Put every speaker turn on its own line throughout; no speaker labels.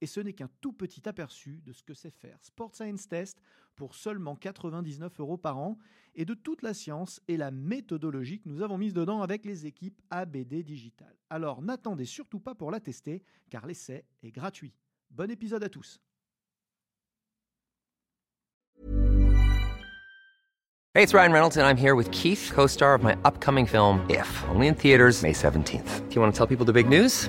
Et ce n'est qu'un tout petit aperçu de ce que c'est faire Sport Science Test pour seulement 99 euros par an et de toute la science et la méthodologie que nous avons mise dedans avec les équipes ABD Digital. Alors n'attendez surtout pas pour la tester car l'essai est gratuit. Bon épisode à tous.
Hey, it's Ryan Reynolds and I'm here with Keith, co-star of my upcoming film If, only in theaters May 17th. Do you want to tell people the big news?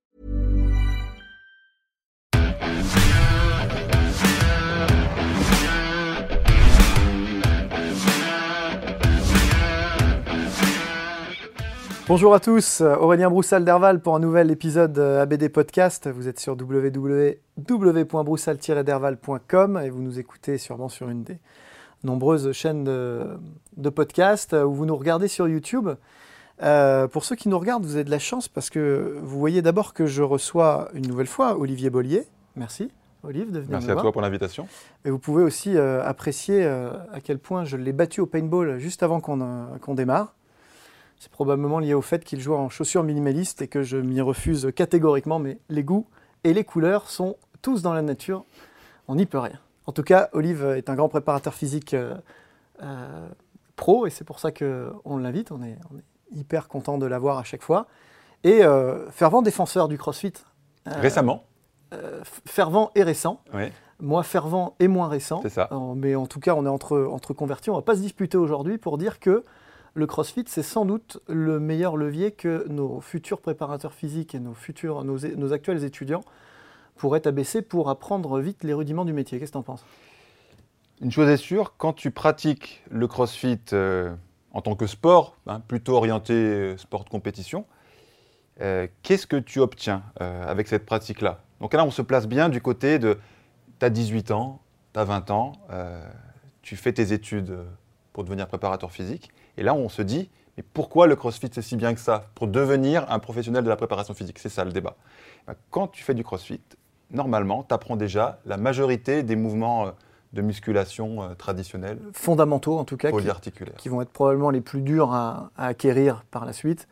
Bonjour à tous, Aurélien Broussal d'Herval pour un nouvel épisode ABD Podcast. Vous êtes sur www.broussal-derval.com et vous nous écoutez sûrement sur une des nombreuses chaînes de, de podcasts ou vous nous regardez sur YouTube. Euh, pour ceux qui nous regardent, vous avez de la chance parce que vous voyez d'abord que je reçois une nouvelle fois Olivier Bollier. Merci. Olive, de venir
Merci à
voir.
toi pour l'invitation.
Et vous pouvez aussi euh, apprécier euh, à quel point je l'ai battu au paintball juste avant qu'on euh, qu'on démarre. C'est probablement lié au fait qu'il joue en chaussures minimalistes et que je m'y refuse catégoriquement, mais les goûts et les couleurs sont tous dans la nature, on n'y peut rien. En tout cas, Olive est un grand préparateur physique euh, euh, pro et c'est pour ça qu'on l'invite, on est, on est hyper content de l'avoir à chaque fois. Et euh, fervent défenseur du CrossFit.
Récemment,
fervent et récent.
oui,
Moi, fervent et moins récent.
C'est ça.
Mais en tout cas, on est entre, entre convertis. On ne va pas se disputer aujourd'hui pour dire que le CrossFit, c'est sans doute le meilleur levier que nos futurs préparateurs physiques et nos, futurs, actuels étudiants pourraient abaisser pour apprendre vite les rudiments du métier. Qu'est-ce que tu en penses?
Une chose est sûre, quand tu pratiques le crossfit euh, en tant que sport, hein, plutôt orienté euh, sport de compétition, euh, qu'est-ce que tu obtiens avec cette pratique-là? Donc là, on se place bien du côté de tu as 18 ans, tu as 20 ans, tu fais tes études pour devenir préparateur physique, et là, on se dit, mais pourquoi le crossfit c'est si bien que ça Pour devenir un professionnel de la préparation physique, c'est ça le débat. Ben, Quand tu fais du crossfit, normalement, tu apprends déjà la majorité des mouvements euh, de musculation euh, traditionnels,
Fondamentaux, en tout cas,
polyarticulaires.
qui vont être probablement les plus durs à, à acquérir par la suite.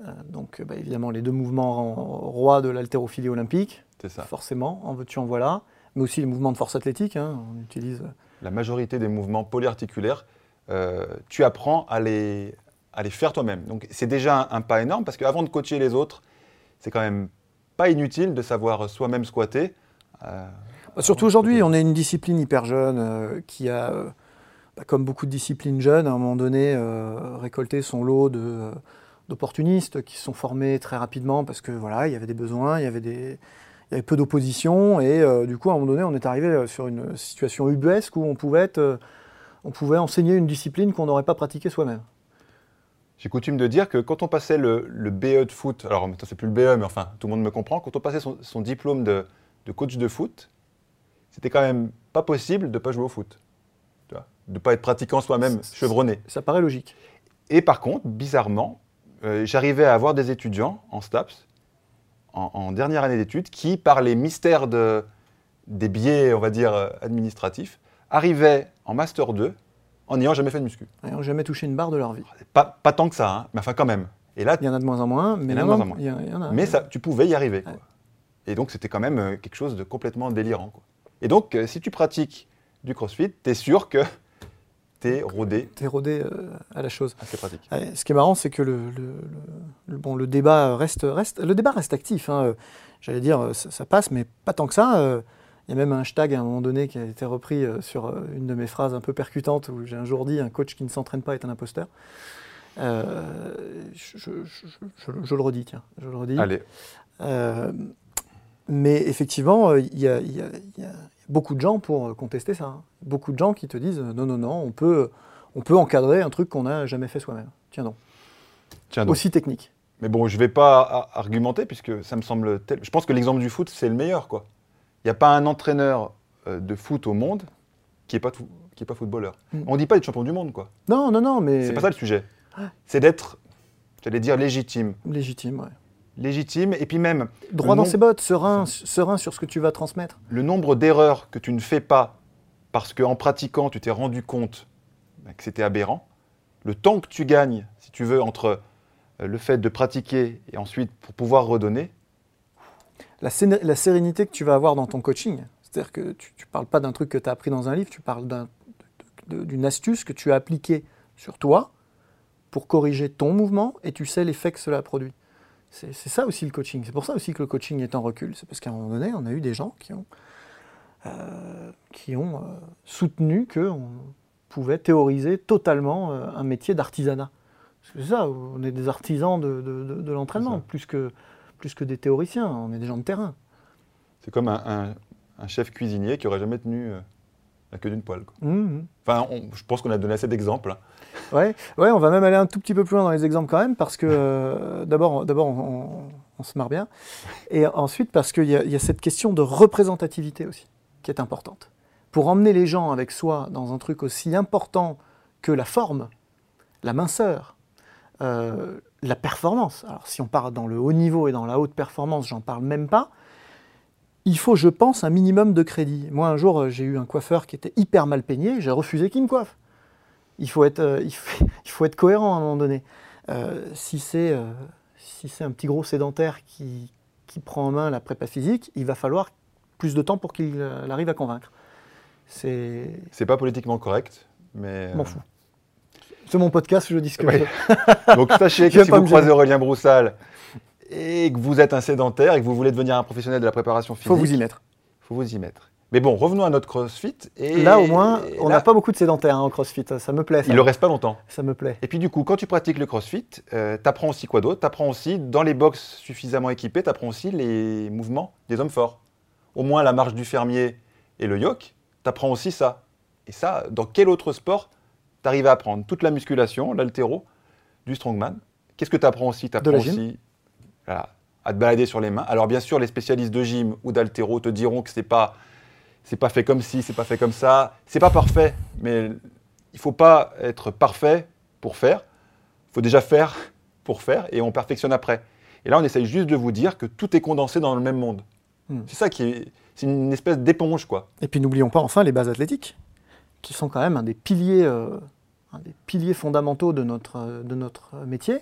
Euh, donc, bah, évidemment, les deux mouvements ro- rois de l'haltérophilie olympique,
C'est ça.
forcément, en veux-tu, en voilà. Mais aussi les mouvements de force athlétique. hein, on utilise
La majorité des mouvements polyarticulaires, euh, tu apprends à les, à les faire toi-même. Donc c'est déjà un, un pas énorme parce qu'avant de coacher les autres, c'est quand même pas inutile de savoir soi-même squatter. Euh,
Bah, Surtout aujourd'hui, on est une discipline hyper jeune euh, qui a, bah, comme beaucoup de disciplines jeunes, à un moment donné, récolté son lot de, d'opportunistes qui se sont formés très rapidement parce que voilà, il y avait des besoins, il y avait, des, il y avait peu d'opposition et euh, du coup, à un moment donné, on est arrivé sur une situation ubuesque où on pouvait, être, euh, on pouvait enseigner une discipline qu'on n'aurait pas pratiquée soi-même.
J'ai coutume de dire que quand on passait le, le BE de foot, alors maintenant c'est plus le BE, mais enfin tout le monde me comprend, quand on passait son, son diplôme de, de coach de foot, c'était quand même pas possible de ne pas jouer au foot. Tu vois, de ne pas être pratiquant soi-même, chevronné.
Ça paraît logique.
Et par contre, bizarrement, euh, j'arrivais à avoir des étudiants en STAPS, en, en dernière année d'études, qui, par les mystères de, des biais, on va dire, euh, administratifs, arrivaient en Master 2 en n'ayant jamais fait de muscu.
N'ont jamais touché une barre de leur vie.
Pas, pas tant que ça, hein, mais enfin quand même. Et là,
Il y en a de moins en moins, mais non,
de moins en moins.
il y en- il y en a.
mais ça, tu pouvais y arriver. quoi. Et donc, c'était quand même euh, quelque chose de complètement délirant. quoi. Et donc, euh, si tu pratiques du crossfit, tu es sûr que tu es rodé
T'es rodé euh, à la chose. Ouais, ce qui est marrant, c'est que le, le- le- le- bon, le débat reste, reste, le débat reste actif. hein. J'allais dire, ça, ça passe, mais pas tant que ça. Euh, Il y a même un hashtag à un moment donné qui a été repris euh, sur euh, une de mes phrases un peu percutantes où j'ai un jour dit un coach qui ne s'entraîne pas est un imposteur. Euh, je, je- je- je- je le redis, tiens, je le redis.
Allez,
Euh, mais effectivement, il y, a- il y a- il y a beaucoup de gens pour contester ça. hein. Beaucoup de gens qui te disent non, non, non, on peut, on peut encadrer un truc qu'on n'a jamais fait soi-même. Tiens donc.
tiens donc.
Aussi technique.
Mais bon, je ne vais pas argumenter puisque ça me semble tel. Je pense que l'exemple du foot, c'est le meilleur. quoi. Il n'y a pas un entraîneur euh, de foot au monde qui n'est pas, tout- qui est pas footballeur.
Mm.
On ne dit pas être champion du monde. quoi.
Non, non, non, mais.
C'est pas ça le sujet. C'est d'être, j'allais dire, légitime.
Légitime, ouais.
Légitime, et puis même
Droit dans ses bottes, serein, serein sur ce que tu vas transmettre.
le nombre d'erreurs que tu ne fais pas parce qu'en pratiquant, tu t'es rendu compte bah, que c'était aberrant, le temps que tu gagnes, si tu veux, entre euh, le fait de pratiquer et ensuite pour pouvoir redonner,
La, sérénité que tu vas avoir dans ton coaching. C'est-à-dire que tu ne parles pas d'un truc que tu as appris dans un livre, tu parles d'une astuce que tu as appliquée sur toi pour corriger ton mouvement et tu sais l'effet que cela produit. C'est ça aussi le coaching. C'est pour ça aussi que le coaching est en recul. C'est parce qu'à un moment donné, on a eu des gens qui ont, euh, qui ont euh, soutenu qu'on pouvait théoriser totalement euh, un métier d'artisanat. C'est ça, on est des artisans de, de- de- de l'entraînement, plus que, plus que des théoriciens, on est des gens de terrain.
c'est comme un, un- un chef cuisinier qui aurait jamais tenu euh, la queue d'une poêle. quoi.
Mhm.
Enfin, on- je pense qu'on a donné assez d'exemples. hein.
Ouais, ouais, on va même aller un tout petit peu plus loin dans les exemples quand même, parce que euh, d'abord, d'abord on, on- on se marre bien, et ensuite parce qu'il y, a- il y a cette question de représentativité aussi, qui est importante. Pour emmener les gens avec soi dans un truc aussi important que la forme, la minceur, euh, la performance. Alors si on part dans le haut niveau et dans la haute performance, j'en parle même pas. Il faut, je pense, un minimum de crédit. Moi, un jour, euh, j'ai eu un coiffeur qui était hyper mal peigné, j'ai refusé qu'il me coiffe. Il faut être, euh, il faut, il faut être cohérent à un moment donné. Euh, si c'est euh, si un petit gros sédentaire qui, qui prend en main la prépa physique, il va falloir plus de temps pour qu'il arrive à convaincre. C'est
pas politiquement correct, mais.
m'en fous. C'est mon podcast, je dis ce que
Oui.
je.
Donc sachez que si vous croisez. Aurélien Broussal et que vous êtes un sédentaire et que vous voulez devenir un professionnel de la préparation physique,
faut vous y mettre.
faut vous y mettre. Mais bon, revenons à notre CrossFit. Et
Là, au moins, on
là,
n'a pas beaucoup de sédentaires hein, en CrossFit. Ça me plaît. Ça,
Il ne reste pas longtemps.
Ça me plaît.
Et puis du coup, quand tu pratiques le CrossFit, tu apprends aussi quoi d'autre? Tu apprends aussi, dans les box suffisamment équipés, tu apprends aussi les mouvements des hommes forts. Au moins la marche du fermier et le yoke, tu apprends aussi ça. Et ça, dans quel autre sport tu arrives à apprendre Toute la musculation, l'altéro, du strongman. Qu'est-ce que tu apprends aussi Tu apprends aussi voilà, à te balader sur les mains. Alors bien sûr, les spécialistes de gym ou d'altéro te diront que c'est pas c'est pas fait comme ci, c'est pas fait comme ça. C'est pas parfait, mais il faut pas être parfait pour faire. Il faut déjà faire pour faire et on perfectionne après. Et là, on essaye juste de vous dire que tout est condensé dans le même monde.
Hmm.
C'est ça qui est, c'est une espèce d'éponge quoi.
Et puis n'oublions pas enfin les bases athlétiques, qui sont quand même un des piliers, euh, un des piliers fondamentaux de notre, de notre métier.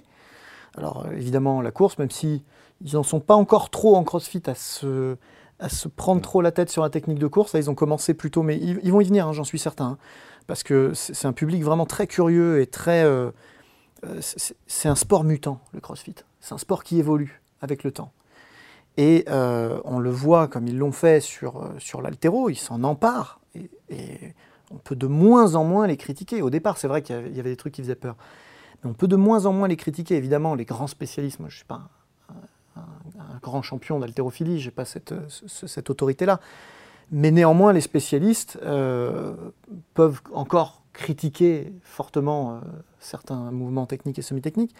Alors évidemment la course, même si ils n'en sont pas encore trop en CrossFit à se, à se prendre trop la tête sur la technique de course, là ils ont commencé plus tôt, mais ils, vont y venir, hein, j'en suis certain, parce que c'est un public vraiment très curieux et très... euh, euh, c'est un sport mutant, le CrossFit. C'est un sport qui évolue avec le temps. Et euh, on le voit comme ils l'ont fait sur, sur l'altéro, ils s'en emparent. Et on peut de moins en moins les critiquer. Au départ, c'est vrai qu'il y avait- des trucs qui faisaient peur. Mais on peut de moins en moins les critiquer. Évidemment, les grands spécialistes, moi je ne suis pas un, grand champion d'haltérophilie, je n'ai pas cette, ce- cette autorité-là. Mais néanmoins, les spécialistes euh, peuvent encore critiquer fortement euh, certains mouvements techniques et semi-techniques,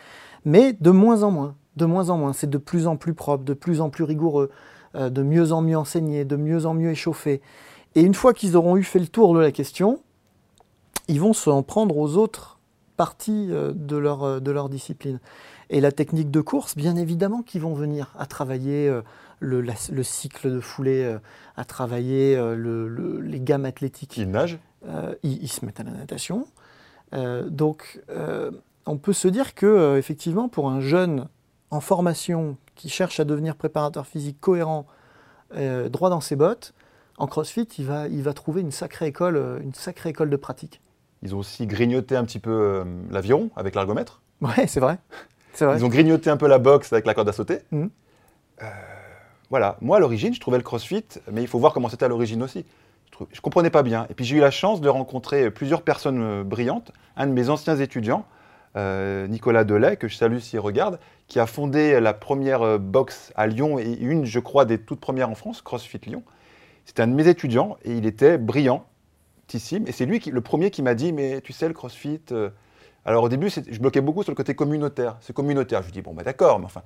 mais de moins en moins, de moins en moins. C'est de plus en plus propre, de plus en plus rigoureux, euh, de mieux en mieux enseigné, de mieux en mieux échauffé. Et une fois qu'ils auront eu fait le tour de la question, ils vont s'en prendre aux autres parties euh, de leur, euh, de leur discipline. Et la technique de course, bien évidemment, qu'ils vont venir à travailler euh, le, la- le cycle de foulée, à travailler le- le- les gammes athlétiques
Qui nage
euh, ils, ils se mettent à la natation. Euh, donc, euh, on peut se dire que, effectivement, pour un jeune en formation qui cherche à devenir préparateur physique cohérent, droit dans ses bottes, en CrossFit, il va, il va trouver une sacrée école, euh, une sacrée école de pratique.
Ils ont aussi grignoté un petit peu euh, l'aviron avec l'ergomètre.
Ouais, c'est vrai.
Ils ont grignoté un peu la boxe avec la corde à sauter.
Mhm.
Euh, voilà. Moi, à l'origine, je trouvais le crossfit, mais il faut voir comment c'était à l'origine aussi. Je, je comprenais pas bien. Et puis, j'ai eu la chance de rencontrer plusieurs personnes brillantes. Un de mes anciens étudiants, euh, Nicolas Delay, que je salue s'il regarde, qui a fondé la première euh, box à Lyon et une, je crois, des toutes premières en France, CrossFit Lyon. C'était un de mes étudiants et il était brillantissime. Et c'est lui qui, le premier qui m'a dit Mais tu sais, le CrossFit. euh, Alors au début, je bloquais beaucoup sur le côté communautaire. C'est communautaire. Je lui dis Bon, bah, d'accord, mais enfin,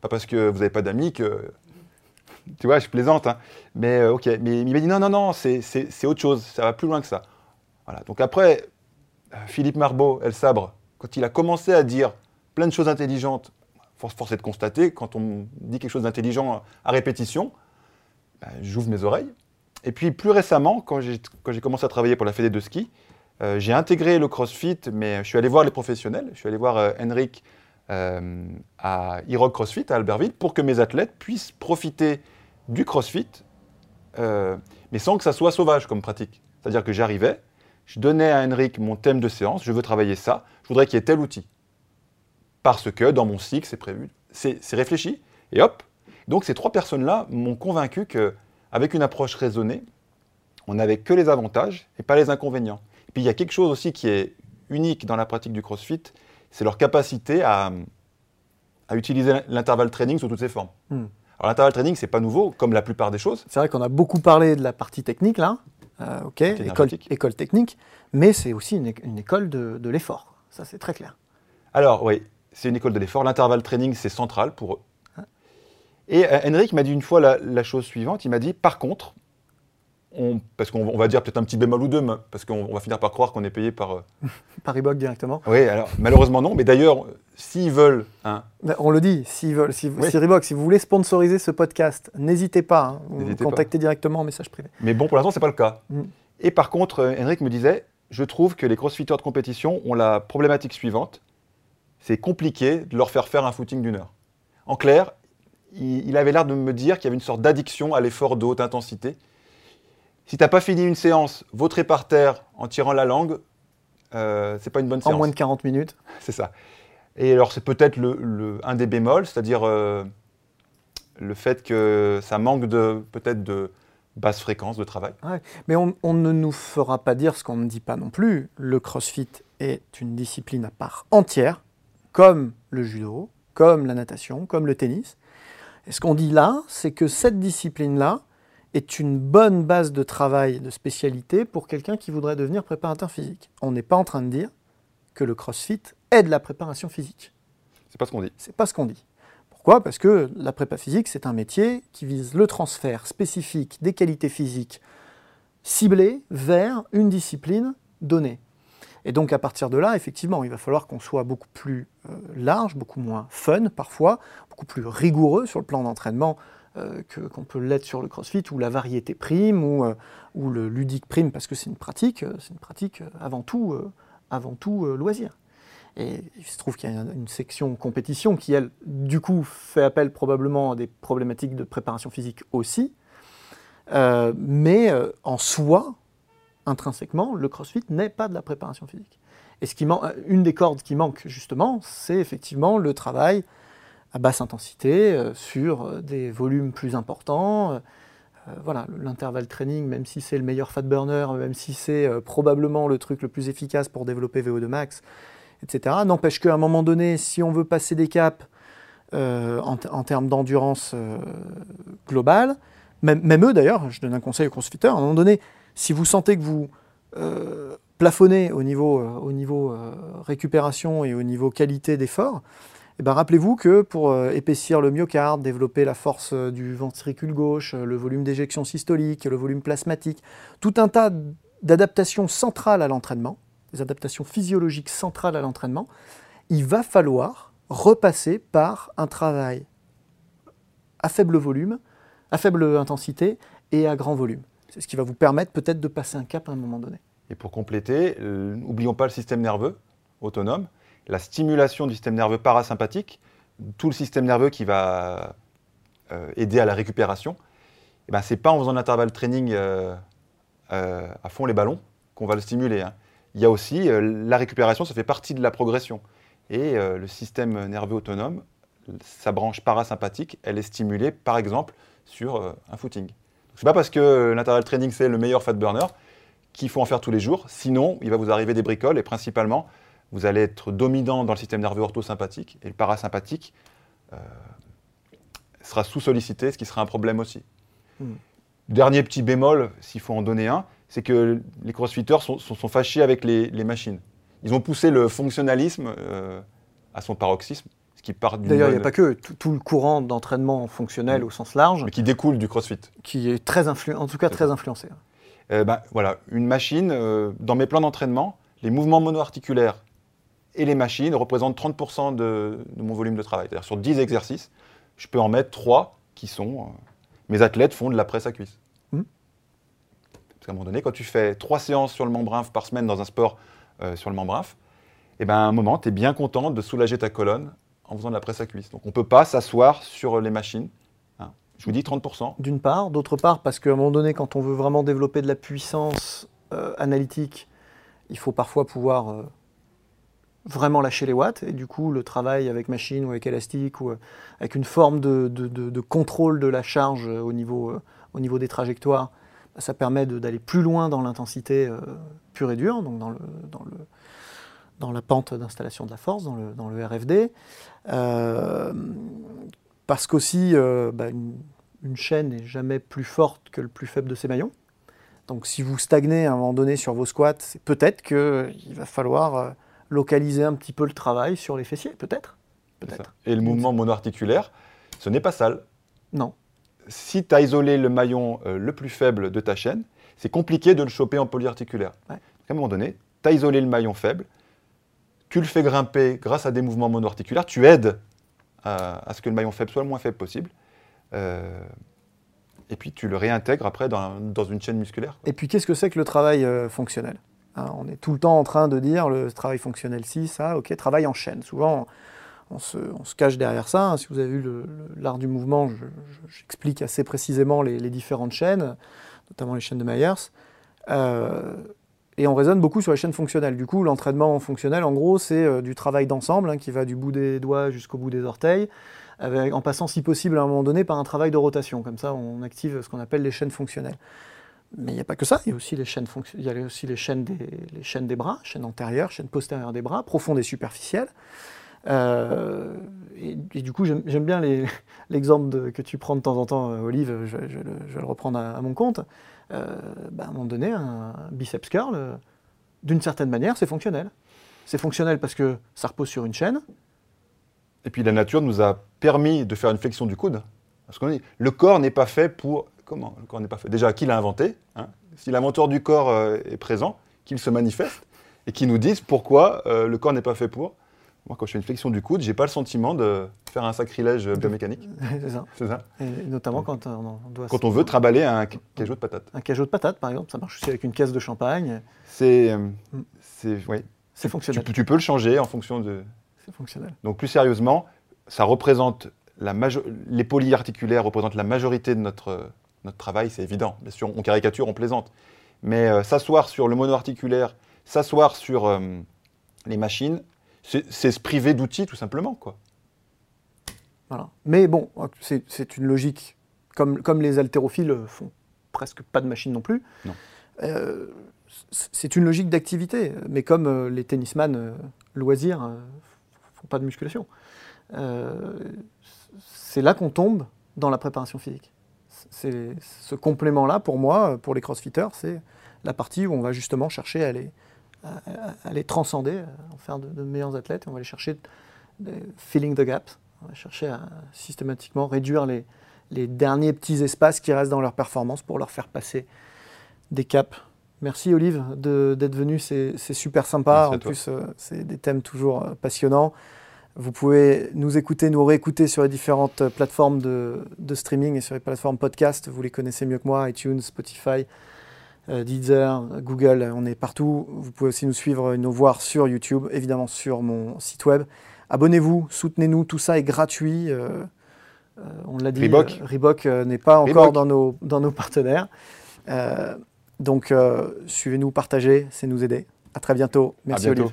pas parce que vous n'avez pas d'amis que. Tu vois, je plaisante. hein. Mais euh, ok. Mais il m'a dit Non, non, non, c'est autre chose. Ça va plus loin que ça. Voilà. Donc après, euh, Philippe Marbeau, El Sabre, quand il a commencé à dire plein de choses intelligentes, force, force est de constater, quand on dit quelque chose d'intelligent à répétition, ben, j'ouvre mes oreilles. Et puis plus récemment, quand j'ai commencé à travailler pour la Fédé de ski, euh, j'ai intégré le CrossFit, mais je suis allé voir les professionnels. Je suis allé voir euh, Henrik euh, à Irog CrossFit à Albertville pour que mes athlètes puissent profiter du CrossFit, euh, mais sans que ça soit sauvage comme pratique. C'est-à-dire que j'arrivais, je donnais à Henrik mon thème de séance, je veux travailler ça, je voudrais qu'il y ait tel outil. Parce que dans mon cycle, c'est prévu, c'est réfléchi, et hop. Donc ces trois personnes-là m'ont convaincu qu'avec une approche raisonnée, on n'avait que les avantages et pas les inconvénients. Et puis il y a quelque chose aussi qui est unique dans la pratique du CrossFit, c'est leur capacité à, à utiliser l'intervalle training sous toutes ses formes.
Hmm.
Alors l'intervalle training, c'est pas nouveau, comme la plupart des choses.
C'est vrai qu'on a beaucoup parlé de la partie technique là, euh, ok, école, technique, mais c'est aussi une, école de, de l'effort. Ça c'est très clair.
Alors oui, c'est une école de l'effort. L'intervalle training, c'est central pour eux. Et euh, Henrik m'a dit une fois la, la chose suivante. Il m'a dit, par contre, on- parce qu'on on va dire peut-être un petit bémol ou deux, mais- parce qu'on on va finir par croire qu'on est payé par... euh,
Paris Bog directement.
Oui, alors malheureusement non, mais d'ailleurs, s'ils veulent... hein,
On le dit, s'ils veulent, si,
Oui.
si Reebok, si vous voulez sponsoriser ce podcast, n'hésitez pas, hein, vous
pas.
contactez directement en message privé.
mais bon, pour l'instant, ce n'est pas le cas.
Mm.
Et par contre, euh, Henrik me disait, je trouve que les crossfitters de compétition ont la problématique suivante. C'est compliqué de leur faire faire un footing d'une heure. En clair, il, il avait l'air de me dire qu'il y avait une sorte d'addiction à l'effort de haute intensité. Si tu n'as pas fini une séance vautré par terre en tirant la langue, euh, c'est pas une bonne
En
séance.
moins de 40 minutes.
C'est ça. Et alors, c'est peut-être le, le- un des bémols, c'est-à-dire euh, le fait que ça manque de peut-être de basse fréquence de travail.
Mais on, on ne nous fera pas dire ce qu'on ne dit pas non plus. Le crossfit est une discipline à part entière, comme le judo, comme la natation, comme le tennis. Et ce qu'on dit là, c'est que cette discipline-là est une bonne base de travail, de spécialité pour quelqu'un qui voudrait devenir préparateur physique. On n'est pas en train de dire que le crossfit est de la préparation physique.
C'est pas ce qu'on dit.
C'est pas ce qu'on dit. Pourquoi? Parce que la prépa physique, c'est un métier qui vise le transfert spécifique des qualités physiques ciblées vers une discipline donnée. Et donc à partir de là, effectivement, il va falloir qu'on soit beaucoup plus euh, large, beaucoup moins fun parfois, beaucoup plus rigoureux sur le plan d'entraînement euh, qu'on peut l'être sur le crossfit, ou la variété prime, ou, euh, ou le ludique prime, parce que c'est une pratique, c'est une pratique avant tout, avant tout loisir. Et il se trouve qu'il y a une section compétition qui, elle, du coup, fait appel probablement à des problématiques de préparation physique aussi. Mais en soi, intrinsèquement, le crossfit n'est pas de la préparation physique. Et euh, une des cordes qui manque, justement, c'est effectivement le travail à basse intensité, euh, sur euh, des volumes plus importants. Voilà, l'intervalle training, même si c'est le meilleur fat burner, même si c'est probablement le truc le plus efficace pour développer VO2 max, etc. N'empêche qu'à un moment donné, si on veut passer des caps en, termes d'endurance globale, même, même eux d'ailleurs, je donne un conseil aux crossfitters, à un moment donné, si vous sentez que vous euh, plafonnez au niveau, euh, au niveau euh, récupération et au niveau qualité d'effort, eh ben, rappelez-vous que pour épaissir le myocarde, développer la force du ventricule gauche, le volume d'éjection systolique, le volume plasmatique, tout un tas d'adaptations centrales à l'entraînement, des adaptations physiologiques centrales à l'entraînement, il va falloir repasser par un travail à faible volume, à faible intensité et à grand volume. C'est ce qui va vous permettre peut-être de passer un cap à un moment donné.
Et pour compléter, euh, n'oublions pas le système nerveux autonome, la stimulation du système nerveux parasympathique, tout le système nerveux qui va euh, aider à la récupération. Et ben, ce n'est pas en faisant de l'intervalle training euh, à fond les ballons qu'on va le stimuler. hein. Il y a aussi la récupération, ça fait partie de la progression. Et le système nerveux autonome, sa branche parasympathique, elle est stimulée par exemple sur un footing. Ce n'est pas parce que l'intervalle training c'est le meilleur fat burner qu'il faut en faire tous les jours. Sinon, il va vous arriver des bricoles et principalement vous allez être dominant dans le système nerveux orthosympathique et le parasympathique euh, sera sous-sollicité, ce qui sera un problème aussi.
Hmm.
Dernier petit bémol, s'il faut en donner un, c'est que les crossfitters sont, sont- sont fâchés avec les, les machines. Ils ont poussé le fonctionnalisme euh, à son paroxysme, qui part d'une
D'ailleurs, il n'y a pas que tout, tout le courant d'entraînement fonctionnel
Mm.
au sens large
mais qui découle du crossfit.
qui est très influ- en tout cas très influencé.
Euh, ben, voilà, une machine, euh, dans mes plans d'entraînement, les mouvements monoarticulaires et les machines représentent 30% de, de mon volume de travail. C'est-à-dire sur 10 exercices, je peux en mettre 3 qui sont... euh, mes athlètes font de la presse à cuisse.
Mhm.
Parce qu'à un moment donné, quand tu fais 3 séances sur le membre inf par semaine dans un sport euh, sur le membre inf, et ben, à un moment, tu es bien content de soulager ta colonne en faisant de la presse à cuisse. Donc on ne peut pas s'asseoir sur les machines. hein. Je vous dis 30%.
D'une part, d'autre part, parce qu'à un moment donné, quand on veut vraiment développer de la puissance euh, analytique, il faut parfois pouvoir euh, vraiment lâcher les watts. Et du coup, le travail avec machine ou avec élastique ou euh, avec une forme de, contrôle de la charge au niveau, au niveau des trajectoires, ça permet d'aller plus loin dans l'intensité pure et dure, donc dans, le, dans la pente d'installation de la force, dans le, dans le RFD. Euh, parce qu'aussi, euh, bah, une, une chaîne n'est jamais plus forte que le plus faible de ses maillons. Donc si vous stagnez à un moment donné sur vos squats, c'est peut-être qu'il va falloir euh, localiser un petit peu le travail sur les fessiers, peut-être. Peut-être.
Et le mouvement monoarticulaire, ce n'est pas sale.
Non.
si tu as isolé le maillon euh, le plus faible de ta chaîne, c'est compliqué de le choper en polyarticulaire.
Ouais.
À un moment donné, tu as isolé le maillon faible, tu le fais grimper grâce à des mouvements monoarticulaires, tu aides à, ce que le maillon faible soit le moins faible possible, euh, et puis tu le réintègres après dans, une chaîne musculaire.
Et puis qu'est-ce que c'est que le travail euh, fonctionnel? Hein, On est tout le temps en train de dire le travail fonctionnel si, ça, ok, travail en chaîne. Souvent, on se, cache derrière ça. hein. Si vous avez vu l'art du mouvement, je- je- j'explique assez précisément les, les différentes chaînes, notamment les chaînes de Myers. Euh, et on raisonne beaucoup sur les chaînes fonctionnelles. Du coup, l'entraînement fonctionnel, en gros, c'est euh, du travail d'ensemble hein, qui va du bout des doigts jusqu'au bout des orteils, en passant, si possible, à un moment donné, par un travail de rotation. Comme ça, on active ce qu'on appelle les chaînes fonctionnelles. Mais il n'y a pas que ça, il y a aussi les chaînes, chaînes, des, les chaînes des bras, chaîne antérieure, chaîne postérieure des bras, profonde et superficielle. Euh, et, du coup, j'aime bien l'exemple que tu prends de temps en temps, euh, Olive, je, vais le- reprendre à mon compte. Euh, bah, à un moment donné, un biceps curl, euh, d'une certaine manière, c'est fonctionnel. C'est fonctionnel parce que ça repose sur une chaîne.
Et puis la nature nous a permis de faire une flexion du coude. Le corps n'est pas fait pour... Comment Le corps n'est pas fait? Déjà, qui l'a inventé hein? Si l'inventeur du corps euh, est présent, qu'il se manifeste et qu'il nous dise pourquoi le corps n'est pas fait pour. Moi, quand je fais une flexion du coude, j'ai pas le sentiment de faire un sacrilège biomécanique.
c'est ça.
C'est ça.
Et notamment quand on, doit
Quand on veut trimballer un ca- cajot de patate.
un cajot de patate, par exemple, ça marche aussi avec une caisse de champagne.
C'est... euh,
Mm.
c'est oui.
C'est fonctionnel.
tu peux le changer en fonction de...
C'est fonctionnel.
Donc plus sérieusement, ça représente la majo- les polyarticulaires représentent la majorité de notre, notre travail, c'est évident. Bien sûr, on caricature, on plaisante. Mais euh, s'asseoir sur le monoarticulaire, s'asseoir sur euh, les machines, c'est se priver d'outils tout simplement. Quoi.
Voilà. Mais bon, c'est une logique, comme, comme les haltérophiles font presque pas de machine non plus.
Non.
Euh, c'est une logique d'activité, mais comme euh, les tennisman euh, loisirs euh, font pas de musculation. Euh, c'est là qu'on tombe dans la préparation physique. C'est ce complément-là, pour moi, pour les crossfitters, c'est la partie où on va justement chercher à les, à, les transcender, à en faire de, de meilleurs athlètes, et on va aller chercher des filling the gaps, on va chercher à systématiquement réduire les, les derniers petits espaces qui restent dans leur performance pour leur faire passer des caps. Merci Olive de- d'être venu, c'est c'est super sympa. En
toi.
plus, euh, c'est des thèmes toujours euh, passionnants. Vous pouvez nous écouter, nous réécouter sur les différentes euh, plateformes de, de streaming et sur les plateformes podcast. Vous les connaissez mieux que moi, iTunes, Spotify, euh, Deezer, Google, on est partout. Vous pouvez aussi nous suivre et nous voir sur YouTube, évidemment sur mon site web. Abonnez-vous, soutenez-nous, tout ça est gratuit. euh, euh, on l'a dit,
Reebok.
euh, Reebok euh, n'est pas encore
Reebok.
dans nos, dans nos partenaires. Euh, donc euh, suivez-nous, partagez, c'est nous aider. À très bientôt. Merci
à bientôt.